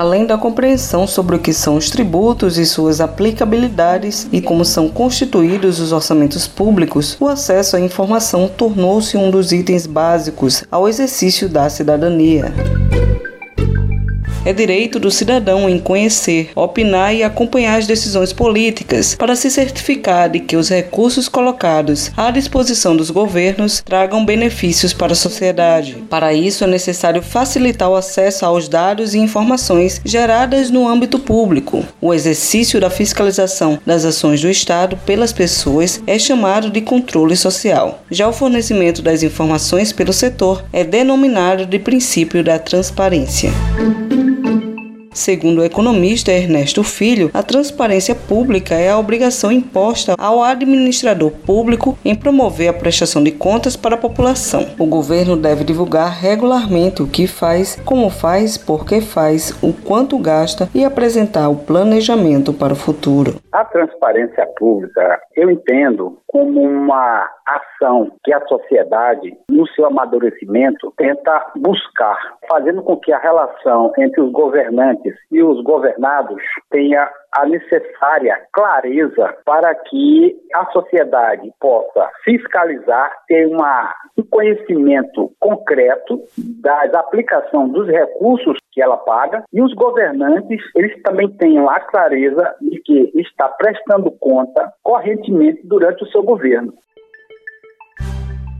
além da compreensão sobre o que são os tributos e suas aplicabilidades e como são constituídos os orçamentos públicos, o acesso à informação tornou-se um dos itens básicos ao exercício da cidadania. É direito do cidadão em conhecer, opinar e acompanhar as decisões políticas para se certificar de que os recursos colocados à disposição dos governos tragam benefícios para a sociedade. Para isso, é necessário facilitar o acesso aos dados e informações geradas no âmbito público. O exercício da fiscalização das ações do Estado pelas pessoas é chamado de controle social. Já o fornecimento das informações pelo setor é denominado de princípio da transparência. Segundo o economista Ernesto Filho, a transparência pública é a obrigação imposta ao administrador público em promover a prestação de contas para a população. O governo deve divulgar regularmente o que faz, como faz, por que faz, o quanto gasta e apresentar o planejamento para o futuro. A transparência pública eu entendo como uma ação que a sociedade, no seu amadurecimento, tenta buscar, fazendo com que a relação entre os governantes e os governados tenha a necessária clareza para que a sociedade possa fiscalizar, ter uma, um conhecimento concreto da aplicação dos recursos que ela paga e os governantes eles também tenham a clareza de que está prestando conta correntemente durante o seu governo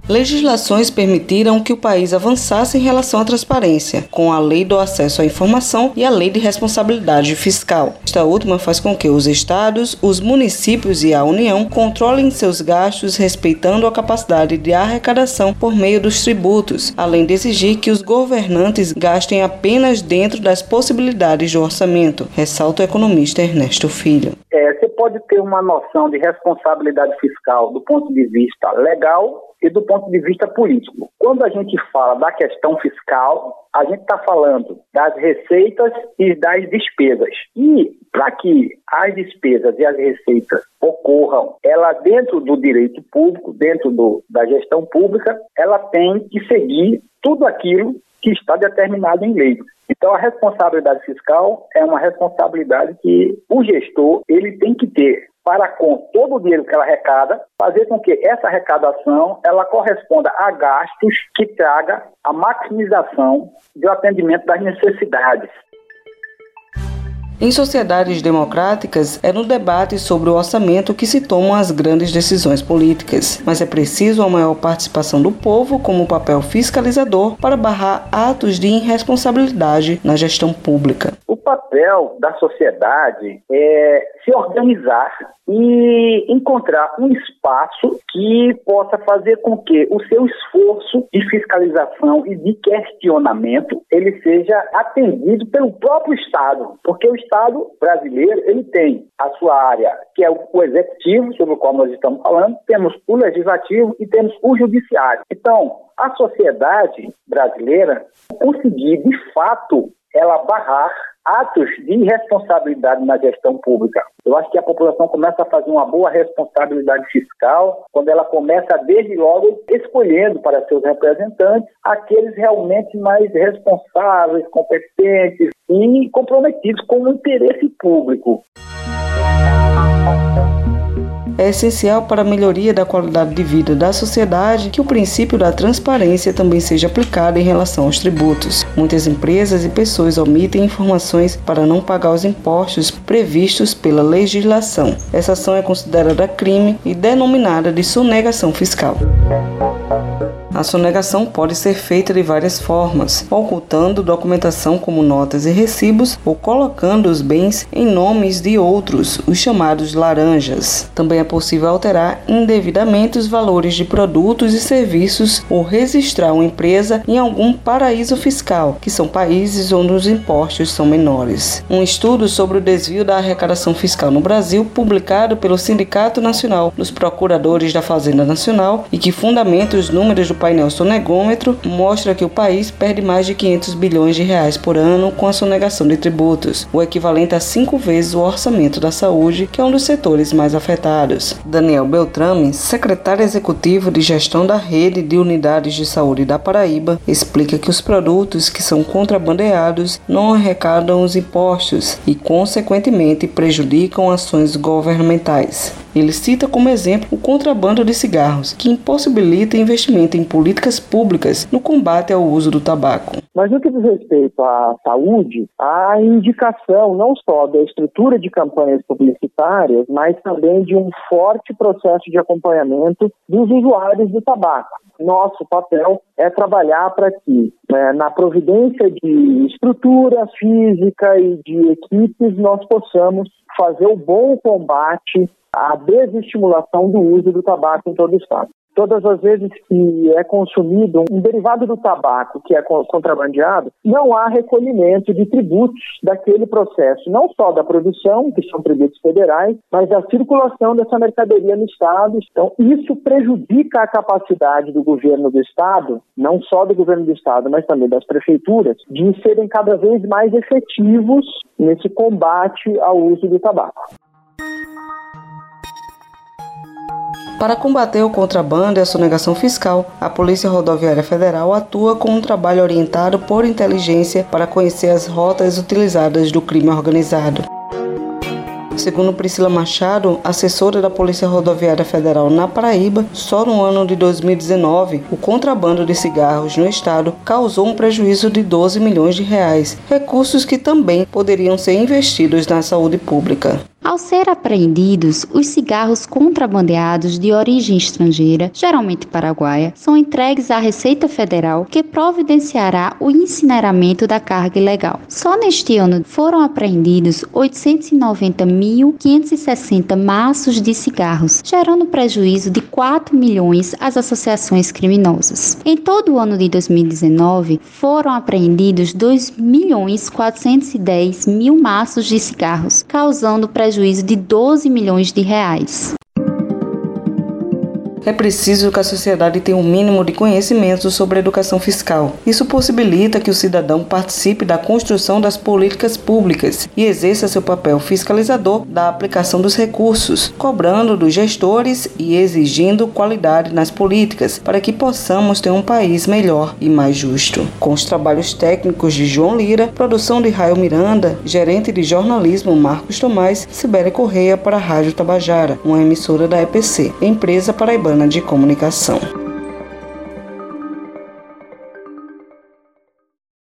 legislações permitiram que o país avançasse em relação à transparência, com a Lei do Acesso à Informação e a Lei de Responsabilidade Fiscal. Esta última faz com que os estados, os municípios e a União controlem seus gastos respeitando a capacidade de arrecadação por meio dos tributos, além de exigir que os governantes gastem apenas dentro das possibilidades do orçamento, ressalta o economista Ernesto Filho. É, você pode ter uma noção de responsabilidade fiscal do ponto de vista legal e do ponto de vista político. Quando a gente fala da questão fiscal, a gente está falando das receitas e das despesas. E para que as despesas e as receitas ocorram, ela dentro do direito público, dentro do, da gestão pública, ela tem que seguir tudo aquilo que está determinado em lei. Então, a responsabilidade fiscal é uma responsabilidade que o gestor ele tem que ter para com todo o dinheiro que ela arrecada, fazer com que essa arrecadação ela corresponda a gastos que traga a maximização do atendimento das necessidades em sociedades democráticas, é no debate sobre o orçamento que se tomam as grandes decisões políticas, mas é preciso a maior participação do povo como papel fiscalizador para barrar atos de irresponsabilidade na gestão pública. Papel da sociedade é se organizar e encontrar um espaço que possa fazer com que o seu esforço de fiscalização e de questionamento ele seja atendido pelo próprio Estado, porque o Estado brasileiro ele tem a sua área que é o executivo sobre o qual nós estamos falando, temos o legislativo e temos o judiciário. Então a sociedade brasileira conseguir de fato ela barrar atos de irresponsabilidade na gestão pública. Eu acho que a população começa a fazer uma boa responsabilidade fiscal quando ela começa, desde logo, escolhendo para seus representantes aqueles realmente mais responsáveis, competentes e comprometidos com o interesse público é essencial para a melhoria da qualidade de vida da sociedade que o princípio da transparência também seja aplicado em relação aos tributos. Muitas empresas e pessoas omitem informações para não pagar os impostos previstos pela legislação. Essa ação é considerada crime e denominada de sonegação fiscal. A sonegação pode ser feita de várias formas, ocultando documentação como notas e recibos ou colocando os bens em nomes de outros, os chamados laranjas. Também é possível alterar indevidamente os valores de produtos e serviços ou registrar uma empresa em algum paraíso fiscal, que são países onde os impostos são menores. Um estudo sobre o desvio da arrecadação fiscal no Brasil, publicado pelo Sindicato Nacional dos Procuradores da Fazenda Nacional e que fundamenta os números do painel sonegômetro mostram que o país perde mais de 500 bilhões de reais por ano com a sonegação de tributos, o equivalente a cinco vezes o orçamento da saúde, que é um dos setores mais afetados. Daniel Beltrame, secretário executivo de gestão da rede de unidades de saúde da Paraíba, explica que os produtos que são contrabandeados não arrecadam os impostos e, consequentemente, prejudicam ações governamentais. Ele cita como exemplo o contrabando de cigarros, que impossibilita investimento em políticas públicas no combate ao uso do tabaco. Mas no que diz respeito à saúde, a indicação não só da estrutura de campanhas publicitárias, mas também de um forte processo de acompanhamento dos usuários do tabaco. Nosso papel é trabalhar para que, né, na providência de estrutura física e de equipes, nós possamos fazer o bom combate à desestimulação do uso do tabaco em todo o Estado. Todas as vezes que é consumido um derivado do tabaco que é contrabandeado, não há recolhimento de tributos daquele processo, não só da produção, que são tributos federais, mas da circulação dessa mercadoria no Estado. Então, isso prejudica a capacidade do governo do Estado, não só do governo do Estado, mas também das prefeituras, de serem cada vez mais efetivos nesse combate ao uso do tabaco. Para combater o contrabando e a sonegação fiscal, a Polícia Rodoviária Federal atua com um trabalho orientado por inteligência para conhecer as rotas utilizadas do crime organizado. Segundo Priscila Machado, assessora da Polícia Rodoviária Federal na Paraíba, só no ano de 2019, o contrabando de cigarros no estado causou um prejuízo de 12 milhões de reais, recursos que também poderiam ser investidos na saúde pública. Ao ser apreendidos, os cigarros contrabandeados de origem estrangeira, geralmente paraguaia, são entregues à Receita Federal, que providenciará o incineramento da carga ilegal. Só neste ano foram apreendidos 890.560 maços de cigarros, gerando prejuízo de 4 milhões às associações criminosas. Em todo o ano de 2019, foram apreendidos 2 milhões 410 mil maços de cigarros, causando prejuízo prejuízo de 12 milhões de reais. É preciso que a sociedade tenha um mínimo de conhecimento sobre educação fiscal. Isso possibilita que o cidadão participe da construção das políticas públicas e exerça seu papel fiscalizador da aplicação dos recursos, cobrando dos gestores e exigindo qualidade nas políticas para que possamos ter um país melhor e mais justo. Com os trabalhos técnicos de João Lira, produção de Raio Miranda, gerente de jornalismo Marcos Tomás, Sibéria Correia para a Rádio Tabajara, uma emissora da EPC, empresa paraibana de Comunicação.